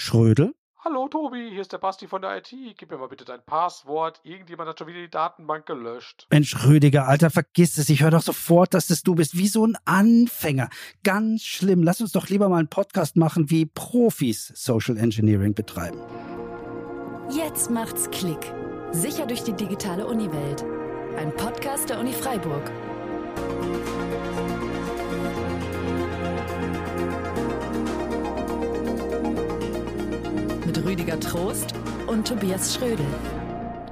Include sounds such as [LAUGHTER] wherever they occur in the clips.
Schrödel. Hallo Tobi, hier ist der Basti von der IT. Gib mir mal bitte dein Passwort. Irgendjemand hat schon wieder die Datenbank gelöscht. Mensch, Rüdiger, Alter, vergiss es. Ich höre doch sofort, dass das du bist. Wie so ein Anfänger. Ganz schlimm. Lass uns doch lieber mal einen Podcast machen, wie Profis Social Engineering betreiben. Jetzt macht's Klick. Sicher durch die digitale Uniwelt. Ein Podcast der Uni Freiburg. Mit Rüdiger Trost und Tobias Schrödel.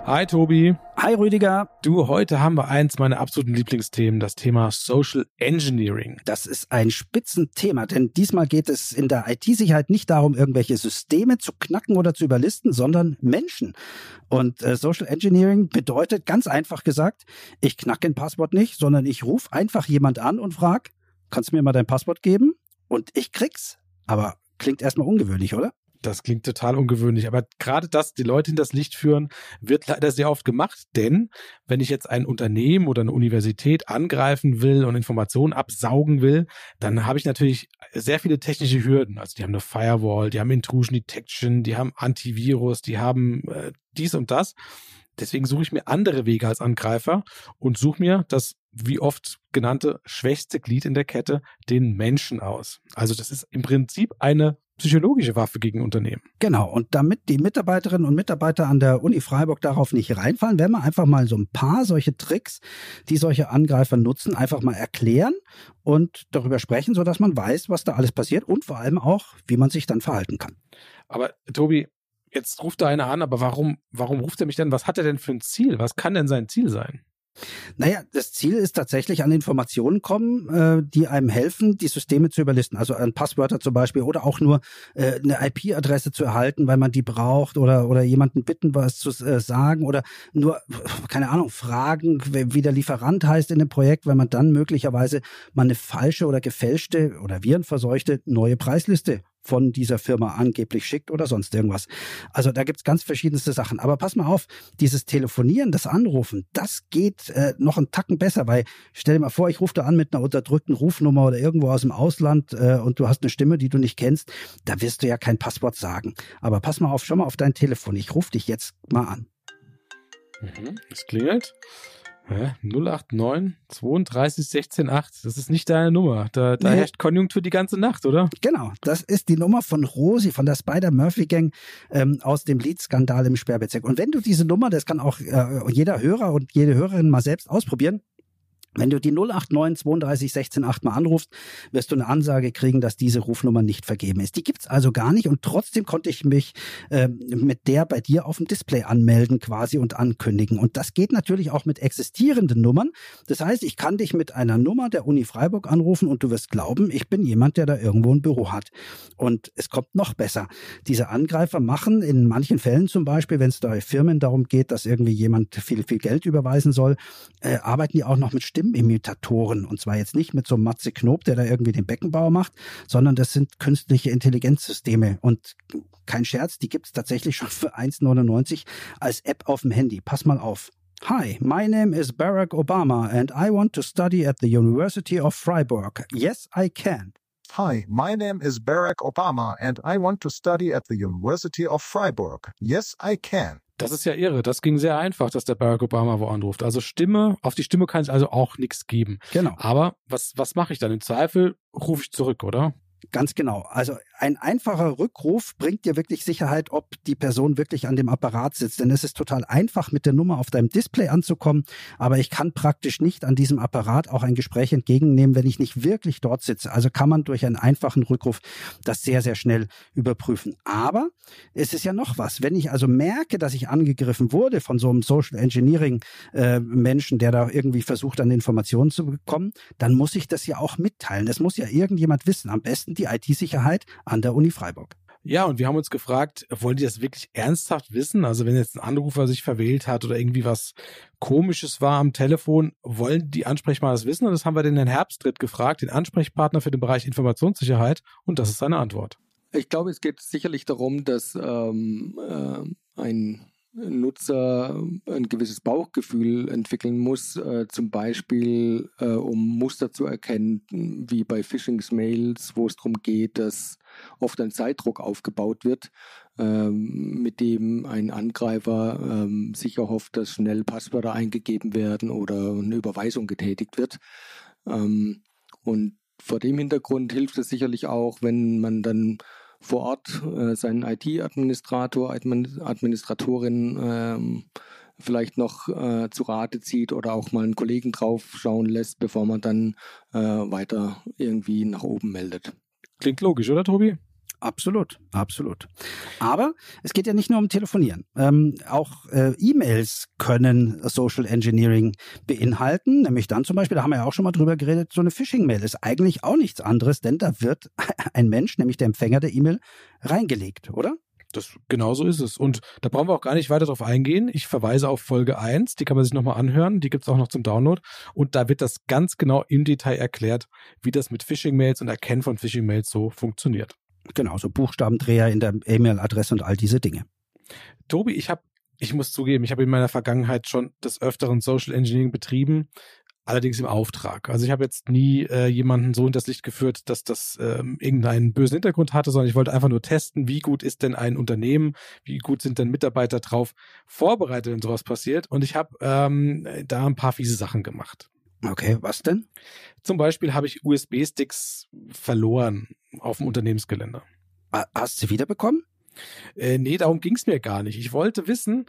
Hi Tobi. Hi Rüdiger. Du, heute haben wir eins meiner absoluten Lieblingsthemen, das Thema Social Engineering. Das ist ein Spitzenthema, denn diesmal geht es in der IT-Sicherheit nicht darum, irgendwelche Systeme zu knacken oder zu überlisten, sondern Menschen. Und äh, Social Engineering bedeutet ganz einfach gesagt, ich knacke ein Passwort nicht, sondern ich rufe einfach jemand an und frage, kannst du mir mal dein Passwort geben? Und ich krieg's. Aber klingt erstmal ungewöhnlich, oder? Das klingt total ungewöhnlich, aber gerade das, die Leute hinters Licht führen, wird leider sehr oft gemacht, denn wenn ich jetzt ein Unternehmen oder eine Universität angreifen will und Informationen absaugen will, dann habe ich natürlich sehr viele technische Hürden. Also die haben eine Firewall, die haben Intrusion Detection, die haben Antivirus, die haben äh, dies und das. Deswegen suche ich mir andere Wege als Angreifer und suche mir das wie oft genannte schwächste Glied in der Kette, den Menschen aus. Also das ist im Prinzip eine psychologische Waffe gegen Unternehmen. Genau, und damit die Mitarbeiterinnen und Mitarbeiter an der Uni Freiburg darauf nicht reinfallen, werden wir einfach mal so ein paar solche Tricks, die solche Angreifer nutzen, einfach mal erklären und darüber sprechen, sodass man weiß, was da alles passiert und vor allem auch, wie man sich dann verhalten kann. Aber Tobi, jetzt ruft da einer an, aber warum, warum ruft er mich denn? Was hat er denn für ein Ziel? Was kann denn sein Ziel sein? Naja, das Ziel ist tatsächlich an Informationen kommen, äh, die einem helfen, die Systeme zu überlisten. Also an Passwörter zum Beispiel oder auch nur äh, eine IP-Adresse zu erhalten, weil man die braucht oder, oder jemanden bitten, was zu äh, sagen oder nur, keine Ahnung, fragen, wie der Lieferant heißt in dem Projekt, weil man dann möglicherweise mal eine falsche oder gefälschte oder virenverseuchte neue Preisliste von dieser Firma angeblich schickt oder sonst irgendwas. Also da gibt's ganz verschiedenste Sachen. Aber pass mal auf, dieses Telefonieren, das Anrufen, das geht äh, noch einen Tacken besser, weil stell dir mal vor, ich rufe da an mit einer unterdrückten Rufnummer oder irgendwo aus dem Ausland äh, und du hast eine Stimme, die du nicht kennst, da wirst du ja kein Passwort sagen. Aber pass mal auf, schau mal auf dein Telefon. Ich rufe dich jetzt mal an. Mhm, es klingelt. 089 32 16 8. Das ist nicht deine Nummer. Da, da nee. herrscht Konjunktur die ganze Nacht, oder? Genau. Das ist die Nummer von Rosi von der Spider-Murphy-Gang ähm, aus dem Lead-Skandal im Sperrbezirk. Und wenn du diese Nummer, das kann auch äh, jeder Hörer und jede Hörerin mal selbst ausprobieren, wenn du die 089 32 16 8 mal anrufst, wirst du eine Ansage kriegen, dass diese Rufnummer nicht vergeben ist. Die gibt's also gar nicht und trotzdem konnte ich mich äh, mit der bei dir auf dem Display anmelden quasi und ankündigen. Und das geht natürlich auch mit existierenden Nummern. Das heißt, ich kann dich mit einer Nummer der Uni Freiburg anrufen und du wirst glauben, ich bin jemand, der da irgendwo ein Büro hat. Und es kommt noch besser. Diese Angreifer machen in manchen Fällen zum Beispiel, wenn es da Firmen darum geht, dass irgendwie jemand viel, viel Geld überweisen soll, äh, arbeiten die auch noch mit Stimmen Stimmimitatoren. Und zwar jetzt nicht mit so einem Matze Knob, der da irgendwie den Beckenbauer macht, sondern das sind künstliche Intelligenzsysteme. Und kein Scherz, die gibt es tatsächlich schon für 1,99 als App auf dem Handy. Pass mal auf. Hi, my name is Barack Obama and I want to study at the University of Freiburg. Yes, I can. Hi, my name is Barack Obama and I want to study at the University of Freiburg. Yes, I can. Das ist ja irre. Das ging sehr einfach, dass der Barack Obama wo anruft. Also Stimme, auf die Stimme kann es also auch nichts geben. Genau. Aber was, was mache ich dann? Im Zweifel rufe ich zurück, oder? Ganz genau. Also ein einfacher Rückruf bringt dir wirklich Sicherheit, ob die Person wirklich an dem Apparat sitzt. Denn es ist total einfach, mit der Nummer auf deinem Display anzukommen. Aber ich kann praktisch nicht an diesem Apparat auch ein Gespräch entgegennehmen, wenn ich nicht wirklich dort sitze. Also kann man durch einen einfachen Rückruf das sehr, sehr schnell überprüfen. Aber es ist ja noch was. Wenn ich also merke, dass ich angegriffen wurde von so einem Social Engineering äh, Menschen, der da irgendwie versucht, an Informationen zu bekommen, dann muss ich das ja auch mitteilen. Es muss ja irgendjemand wissen. Am besten die IT-Sicherheit an der Uni Freiburg. Ja, und wir haben uns gefragt, wollen die das wirklich ernsthaft wissen? Also wenn jetzt ein Anrufer sich verwählt hat oder irgendwie was Komisches war am Telefon, wollen die Ansprechpartner das wissen? Und das haben wir den Herrn Herbstritt gefragt, den Ansprechpartner für den Bereich Informationssicherheit. Und das ist seine Antwort. Ich glaube, es geht sicherlich darum, dass ähm, äh, ein Nutzer ein gewisses Bauchgefühl entwickeln muss, äh, zum Beispiel äh, um Muster zu erkennen, wie bei Phishing-Mails, wo es darum geht, dass oft ein Zeitdruck aufgebaut wird, ähm, mit dem ein Angreifer ähm, sicher hofft, dass schnell Passwörter eingegeben werden oder eine Überweisung getätigt wird. Ähm, und vor dem Hintergrund hilft es sicherlich auch, wenn man dann vor Ort äh, seinen IT-Administrator, Administratorin ähm, vielleicht noch äh, zu Rate zieht oder auch mal einen Kollegen drauf schauen lässt, bevor man dann äh, weiter irgendwie nach oben meldet. Klingt logisch, oder Tobi? Absolut, absolut. Aber es geht ja nicht nur um Telefonieren. Ähm, auch äh, E-Mails können Social Engineering beinhalten. Nämlich dann zum Beispiel, da haben wir ja auch schon mal drüber geredet, so eine Phishing-Mail ist eigentlich auch nichts anderes, denn da wird [LAUGHS] ein Mensch, nämlich der Empfänger der E-Mail, reingelegt, oder? Das, genau so ist es. Und da brauchen wir auch gar nicht weiter drauf eingehen. Ich verweise auf Folge 1, die kann man sich nochmal anhören, die gibt es auch noch zum Download. Und da wird das ganz genau im Detail erklärt, wie das mit Phishing-Mails und Erkennen von Phishing-Mails so funktioniert. Genau, so Buchstabendreher in der E-Mail-Adresse und all diese Dinge. Tobi, ich habe, ich muss zugeben, ich habe in meiner Vergangenheit schon des Öfteren Social Engineering betrieben, allerdings im Auftrag. Also ich habe jetzt nie äh, jemanden so in das Licht geführt, dass das ähm, irgendeinen bösen Hintergrund hatte, sondern ich wollte einfach nur testen, wie gut ist denn ein Unternehmen, wie gut sind denn Mitarbeiter drauf vorbereitet, wenn sowas passiert. Und ich habe ähm, da ein paar fiese Sachen gemacht. Okay, was denn? Zum Beispiel habe ich USB-Sticks verloren auf dem Unternehmensgelände. Hast du sie wiederbekommen? Äh, nee, darum ging es mir gar nicht. Ich wollte wissen,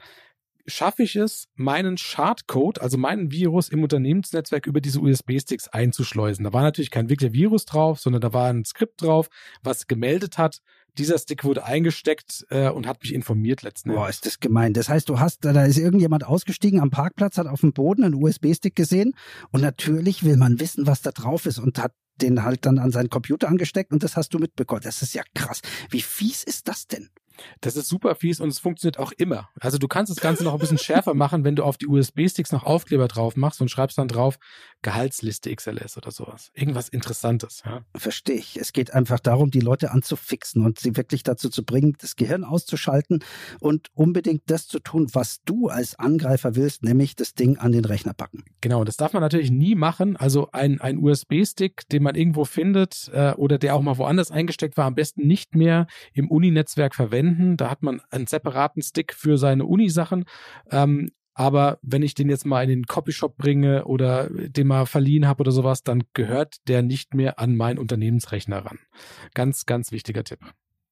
schaffe ich es, meinen Schadcode, also meinen Virus im Unternehmensnetzwerk über diese USB-Sticks einzuschleusen. Da war natürlich kein wirklicher Virus drauf, sondern da war ein Skript drauf, was gemeldet hat, dieser Stick wurde eingesteckt äh, und hat mich informiert letzten Boah, ist das gemein. Das heißt, du hast, da ist irgendjemand ausgestiegen am Parkplatz, hat auf dem Boden einen USB-Stick gesehen und natürlich will man wissen, was da drauf ist und hat den halt dann an seinen Computer angesteckt und das hast du mitbekommen. Das ist ja krass. Wie fies ist das denn? Das ist super fies und es funktioniert auch immer. Also du kannst das Ganze noch ein bisschen schärfer machen, wenn du auf die USB-Sticks noch Aufkleber drauf machst und schreibst dann drauf Gehaltsliste XLS oder sowas. Irgendwas Interessantes. Ja? Verstehe ich. Es geht einfach darum, die Leute anzufixen und sie wirklich dazu zu bringen, das Gehirn auszuschalten und unbedingt das zu tun, was du als Angreifer willst, nämlich das Ding an den Rechner packen. Genau, das darf man natürlich nie machen. Also ein, ein USB-Stick, den man irgendwo findet äh, oder der auch mal woanders eingesteckt war, am besten nicht mehr im Uni-Netzwerk verwenden verwenden. Da hat man einen separaten Stick für seine Uni-Sachen. Ähm, aber wenn ich den jetzt mal in den Copyshop bringe oder den mal verliehen habe oder sowas, dann gehört der nicht mehr an meinen Unternehmensrechner ran. Ganz, ganz wichtiger Tipp.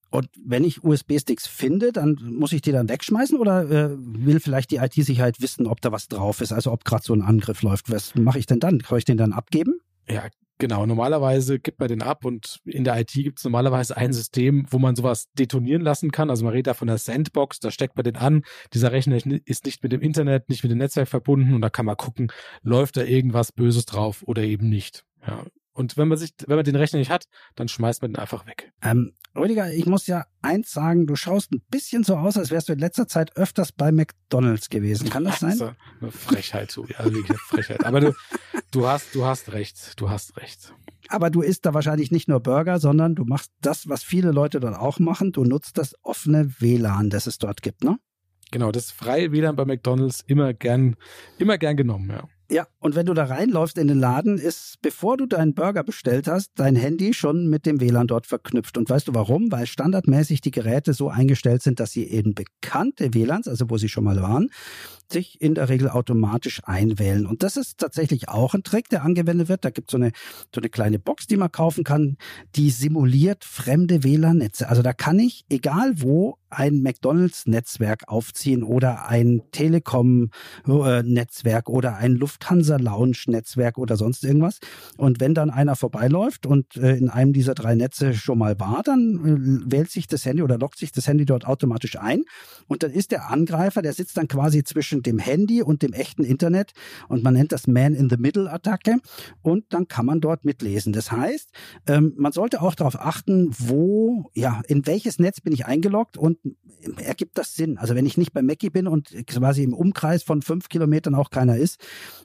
Und wenn ich USB-Sticks finde, dann muss ich die dann wegschmeißen oder äh, will vielleicht die IT-Sicherheit wissen, ob da was drauf ist, also ob gerade so ein Angriff läuft. Was mache ich denn dann? Kann ich den dann abgeben? Ja, Genau, normalerweise gibt man den ab und in der IT gibt es normalerweise ein System, wo man sowas detonieren lassen kann. Also man redet da von der Sandbox, da steckt man den an. Dieser Rechner ist nicht mit dem Internet, nicht mit dem Netzwerk verbunden und da kann man gucken, läuft da irgendwas Böses drauf oder eben nicht. Ja, und wenn man sich, wenn man den Rechner nicht hat, dann schmeißt man den einfach weg. Ähm, Rüdiger, ich muss ja eins sagen, du schaust ein bisschen so aus, als wärst du in letzter Zeit öfters bei McDonalds gewesen. Kann das [LAUGHS] sein? Also, eine Frechheit, so, ja, wirklich eine Frechheit. Aber du, du hast, du hast recht, du hast recht. Aber du isst da wahrscheinlich nicht nur Burger, sondern du machst das, was viele Leute dort auch machen. Du nutzt das offene WLAN, das es dort gibt, ne? Genau, das freie WLAN bei McDonalds immer gern, immer gern genommen, ja. Ja, und wenn du da reinläufst in den Laden, ist, bevor du deinen Burger bestellt hast, dein Handy schon mit dem WLAN dort verknüpft. Und weißt du warum? Weil standardmäßig die Geräte so eingestellt sind, dass sie eben bekannte WLANs, also wo sie schon mal waren, sich in der Regel automatisch einwählen. Und das ist tatsächlich auch ein Trick, der angewendet wird. Da gibt es so eine, so eine kleine Box, die man kaufen kann, die simuliert fremde WLAN-Netze. Also da kann ich, egal wo, ein McDonalds-Netzwerk aufziehen oder ein Telekom-Netzwerk oder ein Lufthansa-Lounge-Netzwerk oder sonst irgendwas. Und wenn dann einer vorbeiläuft und äh, in einem dieser drei Netze schon mal war, dann äh, wählt sich das Handy oder lockt sich das Handy dort automatisch ein. Und dann ist der Angreifer, der sitzt dann quasi zwischen zwischen dem Handy und dem echten Internet und man nennt das Man-in-the-Middle-Attacke und dann kann man dort mitlesen. Das heißt, ähm, man sollte auch darauf achten, wo, ja, in welches Netz bin ich eingeloggt und ergibt das Sinn. Also wenn ich nicht bei Mackie bin und quasi im Umkreis von fünf Kilometern auch keiner ist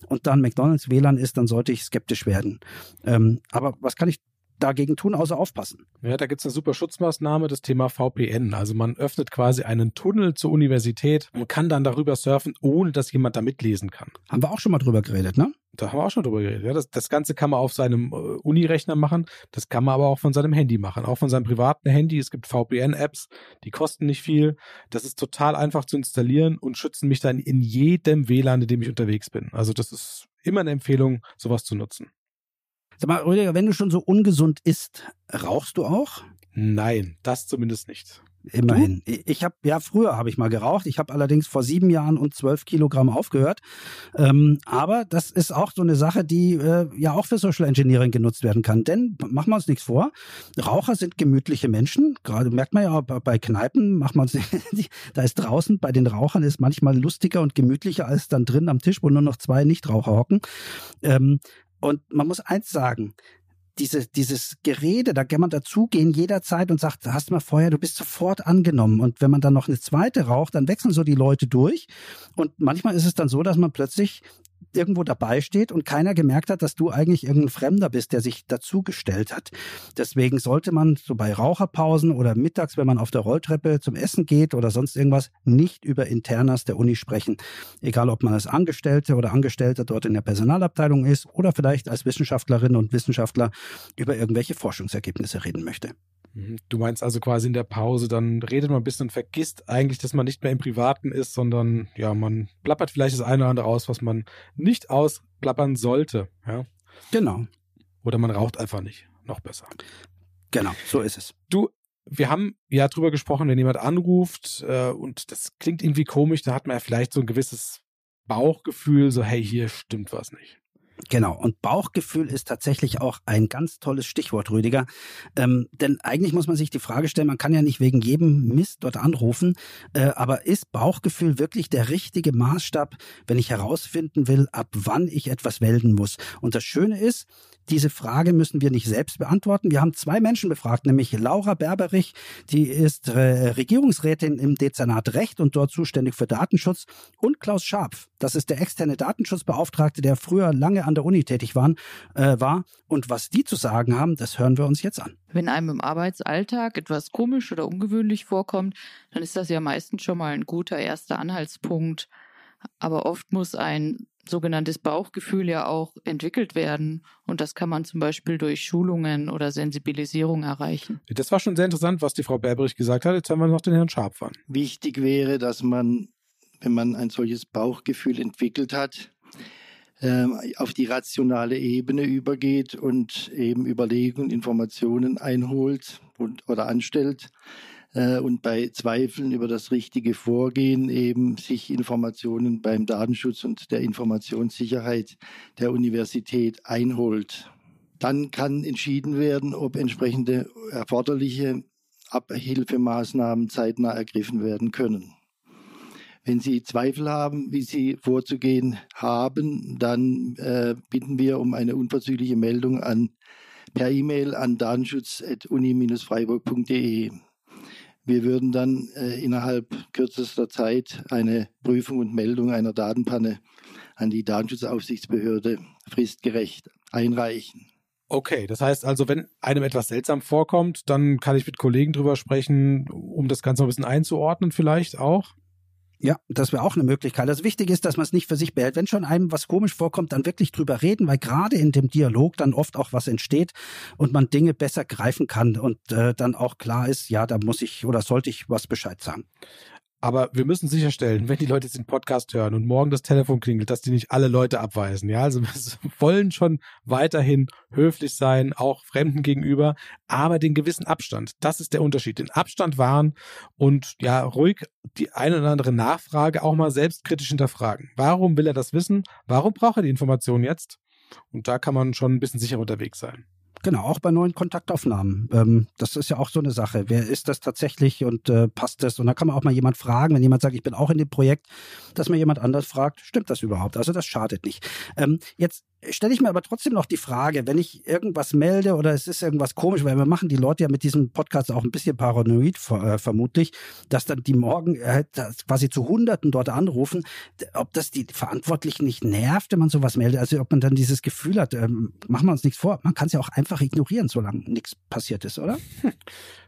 und dann McDonalds WLAN ist, dann sollte ich skeptisch werden. Ähm, aber was kann ich dagegen tun, außer aufpassen. Ja, da gibt's eine super Schutzmaßnahme, das Thema VPN. Also man öffnet quasi einen Tunnel zur Universität und kann dann darüber surfen, ohne dass jemand da mitlesen kann. Haben wir auch schon mal drüber geredet, ne? Da haben wir auch schon drüber geredet. Ja, das, das Ganze kann man auf seinem äh, Uni-Rechner machen. Das kann man aber auch von seinem Handy machen. Auch von seinem privaten Handy. Es gibt VPN-Apps, die kosten nicht viel. Das ist total einfach zu installieren und schützen mich dann in jedem WLAN, in dem ich unterwegs bin. Also das ist immer eine Empfehlung, sowas zu nutzen. Sag mal, Rüdiger, wenn du schon so ungesund isst, rauchst du auch? Nein, das zumindest nicht. Immerhin. Du? Ich habe ja früher habe ich mal geraucht. Ich habe allerdings vor sieben Jahren und zwölf Kilogramm aufgehört. Ähm, aber das ist auch so eine Sache, die äh, ja auch für Social Engineering genutzt werden kann. Denn machen wir uns nichts vor. Raucher sind gemütliche Menschen. Gerade merkt man ja bei Kneipen. Wir uns [LAUGHS] da ist draußen bei den Rauchern ist manchmal lustiger und gemütlicher als dann drin am Tisch, wo nur noch zwei Nichtraucher hocken. Ähm, und man muss eins sagen, diese, dieses Gerede, da kann man dazugehen jederzeit und sagt, hast du mal vorher, du bist sofort angenommen. Und wenn man dann noch eine zweite raucht, dann wechseln so die Leute durch. Und manchmal ist es dann so, dass man plötzlich irgendwo dabei steht und keiner gemerkt hat, dass du eigentlich irgendein Fremder bist, der sich dazugestellt hat. Deswegen sollte man so bei Raucherpausen oder mittags, wenn man auf der Rolltreppe zum Essen geht oder sonst irgendwas, nicht über Internas der Uni sprechen. Egal, ob man als Angestellte oder Angestellter dort in der Personalabteilung ist oder vielleicht als Wissenschaftlerin und Wissenschaftler über irgendwelche Forschungsergebnisse reden möchte. Mhm. Du meinst also quasi in der Pause, dann redet man ein bisschen und vergisst eigentlich, dass man nicht mehr im Privaten ist, sondern ja, man plappert vielleicht das eine oder andere aus, was man nicht ausplappern sollte. Ja? Genau. Oder man raucht einfach nicht. Noch besser. Genau, so ist es. Du, wir haben ja drüber gesprochen, wenn jemand anruft äh, und das klingt irgendwie komisch, da hat man ja vielleicht so ein gewisses Bauchgefühl, so hey, hier stimmt was nicht. Genau, und Bauchgefühl ist tatsächlich auch ein ganz tolles Stichwort, Rüdiger. Ähm, denn eigentlich muss man sich die Frage stellen, man kann ja nicht wegen jedem Mist dort anrufen, äh, aber ist Bauchgefühl wirklich der richtige Maßstab, wenn ich herausfinden will, ab wann ich etwas melden muss? Und das Schöne ist, diese Frage müssen wir nicht selbst beantworten. Wir haben zwei Menschen befragt, nämlich Laura Berberich, die ist äh, Regierungsrätin im Dezernat Recht und dort zuständig für Datenschutz, und Klaus Scharpf, das ist der externe Datenschutzbeauftragte, der früher lange an der Uni tätig waren, äh, war. Und was die zu sagen haben, das hören wir uns jetzt an. Wenn einem im Arbeitsalltag etwas komisch oder ungewöhnlich vorkommt, dann ist das ja meistens schon mal ein guter erster Anhaltspunkt. Aber oft muss ein sogenanntes Bauchgefühl ja auch entwickelt werden. Und das kann man zum Beispiel durch Schulungen oder Sensibilisierung erreichen. Das war schon sehr interessant, was die Frau Berberich gesagt hat. Jetzt haben wir noch den Herrn Scharpf an. Wichtig wäre, dass man, wenn man ein solches Bauchgefühl entwickelt hat, auf die rationale Ebene übergeht und eben Überlegungen, Informationen einholt und, oder anstellt äh, und bei Zweifeln über das richtige Vorgehen eben sich Informationen beim Datenschutz und der Informationssicherheit der Universität einholt. Dann kann entschieden werden, ob entsprechende erforderliche Abhilfemaßnahmen zeitnah ergriffen werden können. Wenn Sie Zweifel haben, wie Sie vorzugehen haben, dann äh, bitten wir um eine unverzügliche Meldung an per E-Mail an datenschutz.uni-freiburg.de. Wir würden dann äh, innerhalb kürzester Zeit eine Prüfung und Meldung einer Datenpanne an die Datenschutzaufsichtsbehörde fristgerecht einreichen. Okay, das heißt also, wenn einem etwas seltsam vorkommt, dann kann ich mit Kollegen drüber sprechen, um das Ganze ein bisschen einzuordnen vielleicht auch. Ja, das wäre auch eine Möglichkeit. Das Wichtige ist, dass man es nicht für sich behält. Wenn schon einem was komisch vorkommt, dann wirklich drüber reden, weil gerade in dem Dialog dann oft auch was entsteht und man Dinge besser greifen kann und äh, dann auch klar ist, ja, da muss ich oder sollte ich was Bescheid sagen. Aber wir müssen sicherstellen, wenn die Leute jetzt den Podcast hören und morgen das Telefon klingelt, dass die nicht alle Leute abweisen. Ja, also [LAUGHS] wir wollen schon weiterhin höflich sein, auch Fremden gegenüber, aber den gewissen Abstand. Das ist der Unterschied. Den Abstand wahren und ja, ruhig die eine oder andere Nachfrage auch mal selbstkritisch hinterfragen. Warum will er das wissen? Warum braucht er die Information jetzt? Und da kann man schon ein bisschen sicher unterwegs sein. Genau, auch bei neuen Kontaktaufnahmen. Ähm, das ist ja auch so eine Sache. Wer ist das tatsächlich und äh, passt das? Und da kann man auch mal jemand fragen, wenn jemand sagt, ich bin auch in dem Projekt, dass man jemand anders fragt, stimmt das überhaupt? Also das schadet nicht. Ähm, jetzt stelle ich mir aber trotzdem noch die Frage, wenn ich irgendwas melde oder es ist irgendwas komisch, weil wir machen die Leute ja mit diesem Podcast auch ein bisschen paranoid äh, vermutlich, dass dann die morgen äh, quasi zu Hunderten dort anrufen, ob das die Verantwortlichen nicht nervt, wenn man sowas meldet, also ob man dann dieses Gefühl hat, ähm, machen wir uns nichts vor, man kann es ja auch einfach ignorieren, solange nichts passiert ist, oder? Hm.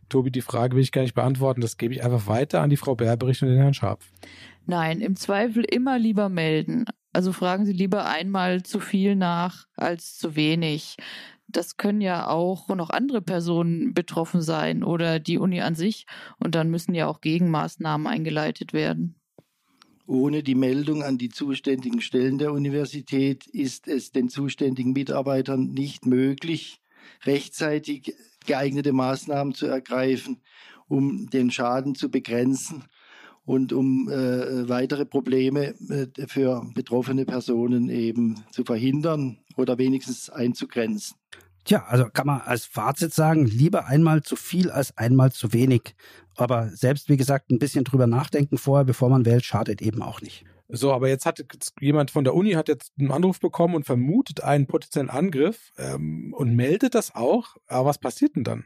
Tobi, die Frage will ich gar nicht beantworten, das gebe ich einfach weiter an die Frau Berberich und den Herrn Scharf. Nein, im Zweifel immer lieber melden. Also fragen Sie lieber einmal zu viel nach als zu wenig. Das können ja auch noch andere Personen betroffen sein oder die Uni an sich. Und dann müssen ja auch Gegenmaßnahmen eingeleitet werden. Ohne die Meldung an die zuständigen Stellen der Universität ist es den zuständigen Mitarbeitern nicht möglich, rechtzeitig geeignete Maßnahmen zu ergreifen, um den Schaden zu begrenzen und um äh, weitere Probleme äh, für betroffene Personen eben zu verhindern oder wenigstens einzugrenzen. Tja, also kann man als Fazit sagen, lieber einmal zu viel als einmal zu wenig. Aber selbst, wie gesagt, ein bisschen drüber nachdenken vorher, bevor man wählt, schadet eben auch nicht. So, aber jetzt hat jemand von der Uni hat jetzt einen Anruf bekommen und vermutet einen potenziellen Angriff ähm, und meldet das auch. Aber was passiert denn dann?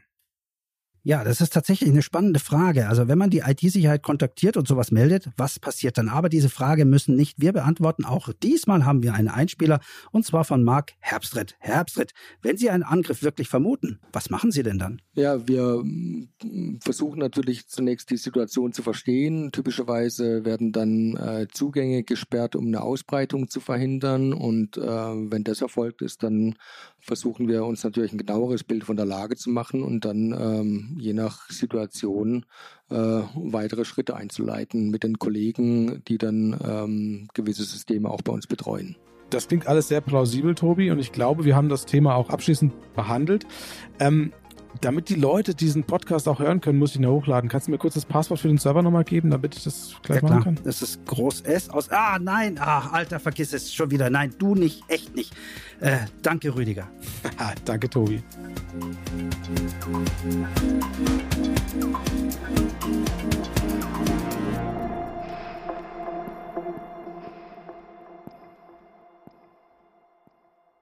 Ja, das ist tatsächlich eine spannende Frage. Also wenn man die IT-Sicherheit kontaktiert und sowas meldet, was passiert dann? Aber diese Frage müssen nicht wir beantworten. Auch diesmal haben wir einen Einspieler und zwar von Marc Herbstritt. Herbstritt, wenn Sie einen Angriff wirklich vermuten, was machen Sie denn dann? Ja, wir mm, versuchen natürlich zunächst die Situation zu verstehen. Typischerweise werden dann äh, Zugänge gesperrt, um eine Ausbreitung zu verhindern. Und äh, wenn das erfolgt ist, dann versuchen wir uns natürlich ein genaueres Bild von der Lage zu machen und dann ähm, je nach Situation äh, weitere Schritte einzuleiten mit den Kollegen, die dann ähm, gewisse Systeme auch bei uns betreuen. Das klingt alles sehr plausibel, Tobi, und ich glaube, wir haben das Thema auch abschließend behandelt. Ähm, damit die Leute diesen Podcast auch hören können, muss ich ihn ja hochladen. Kannst du mir kurz das Passwort für den Server nochmal geben, damit ich das gleich ja, machen kann? Das ist Groß S aus. Ah, nein, ach, Alter, vergiss es schon wieder. Nein, du nicht, echt nicht. Äh, danke, Rüdiger. [LAUGHS] danke, Tobi.